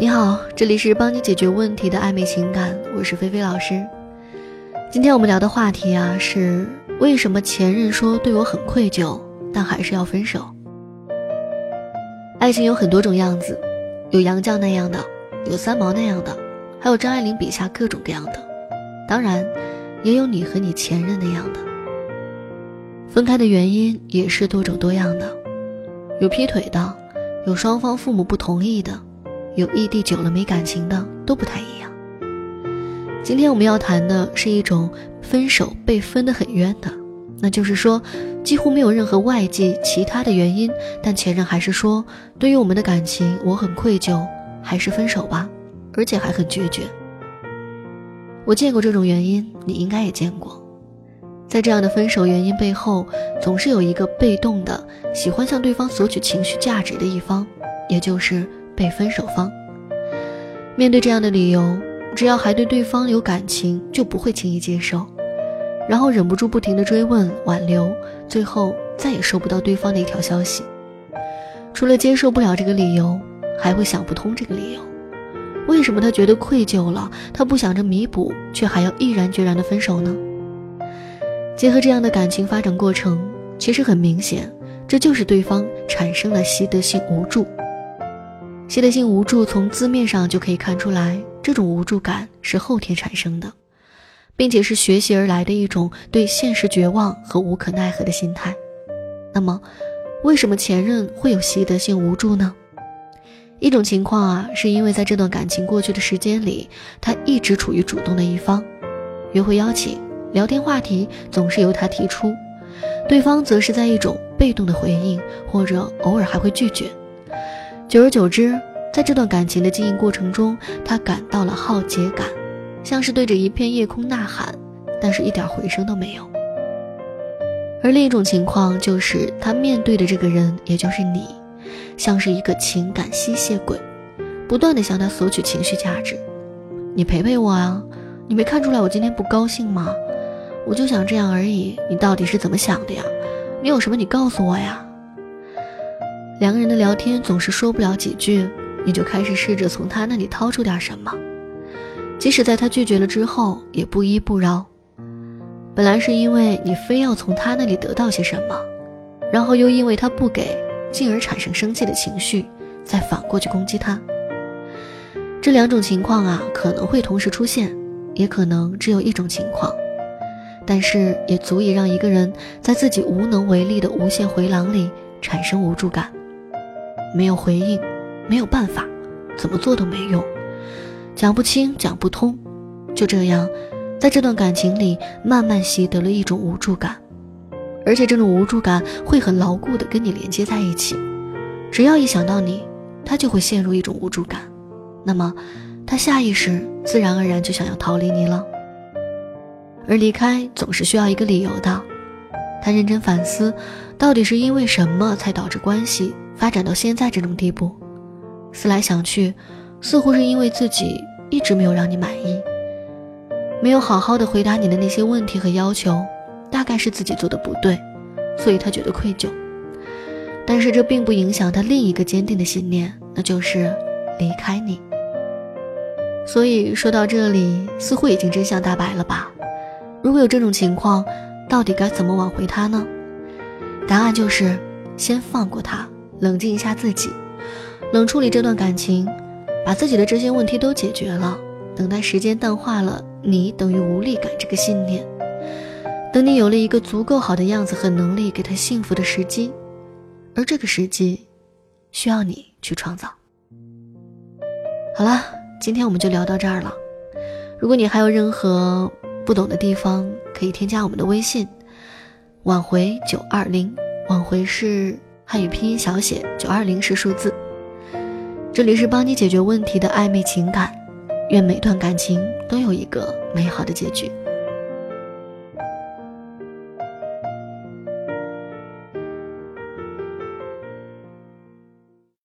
你好，这里是帮你解决问题的暧昧情感，我是菲菲老师。今天我们聊的话题啊是为什么前任说对我很愧疚，但还是要分手？爱情有很多种样子，有杨绛那样的，有三毛那样的，还有张爱玲笔下各种各样的，当然也有你和你前任那样的。分开的原因也是多种多样的，有劈腿的，有双方父母不同意的。有异地久了没感情的都不太一样。今天我们要谈的是一种分手被分得很冤的，那就是说几乎没有任何外界其他的原因，但前任还是说对于我们的感情我很愧疚，还是分手吧，而且还很决绝。我见过这种原因，你应该也见过。在这样的分手原因背后，总是有一个被动的喜欢向对方索取情绪价值的一方，也就是。被分手方面对这样的理由，只要还对对方有感情，就不会轻易接受，然后忍不住不停的追问挽留，最后再也收不到对方的一条消息。除了接受不了这个理由，还会想不通这个理由：为什么他觉得愧疚了，他不想着弥补，却还要毅然决然的分手呢？结合这样的感情发展过程，其实很明显，这就是对方产生了习得性无助。习得性无助从字面上就可以看出来，这种无助感是后天产生的，并且是学习而来的一种对现实绝望和无可奈何的心态。那么，为什么前任会有习得性无助呢？一种情况啊，是因为在这段感情过去的时间里，他一直处于主动的一方，约会邀请、聊天话题总是由他提出，对方则是在一种被动的回应，或者偶尔还会拒绝。久而久之，在这段感情的经营过程中，他感到了浩劫感，像是对着一片夜空呐喊，但是一点回声都没有。而另一种情况就是，他面对的这个人，也就是你，像是一个情感吸血鬼，不断的向他索取情绪价值。你陪陪我啊！你没看出来我今天不高兴吗？我就想这样而已。你到底是怎么想的呀？你有什么你告诉我呀？两个人的聊天总是说不了几句，你就开始试着从他那里掏出点什么，即使在他拒绝了之后，也不依不饶。本来是因为你非要从他那里得到些什么，然后又因为他不给，进而产生生气的情绪，再反过去攻击他。这两种情况啊，可能会同时出现，也可能只有一种情况，但是也足以让一个人在自己无能为力的无限回廊里产生无助感。没有回应，没有办法，怎么做都没用，讲不清，讲不通，就这样，在这段感情里慢慢习得了一种无助感，而且这种无助感会很牢固的跟你连接在一起，只要一想到你，他就会陷入一种无助感，那么，他下意识自然而然就想要逃离你了，而离开总是需要一个理由的，他认真反思，到底是因为什么才导致关系。发展到现在这种地步，思来想去，似乎是因为自己一直没有让你满意，没有好好的回答你的那些问题和要求，大概是自己做的不对，所以他觉得愧疚。但是这并不影响他另一个坚定的信念，那就是离开你。所以说到这里，似乎已经真相大白了吧？如果有这种情况，到底该怎么挽回他呢？答案就是先放过他。冷静一下自己，冷处理这段感情，把自己的这些问题都解决了。等待时间淡化了你等于无力感这个信念，等你有了一个足够好的样子和能力给他幸福的时机，而这个时机需要你去创造。好了，今天我们就聊到这儿了。如果你还有任何不懂的地方，可以添加我们的微信“挽回九二零”，挽回是。汉语拼音小写九二零是数字，这里是帮你解决问题的暧昧情感，愿每段感情都有一个美好的结局。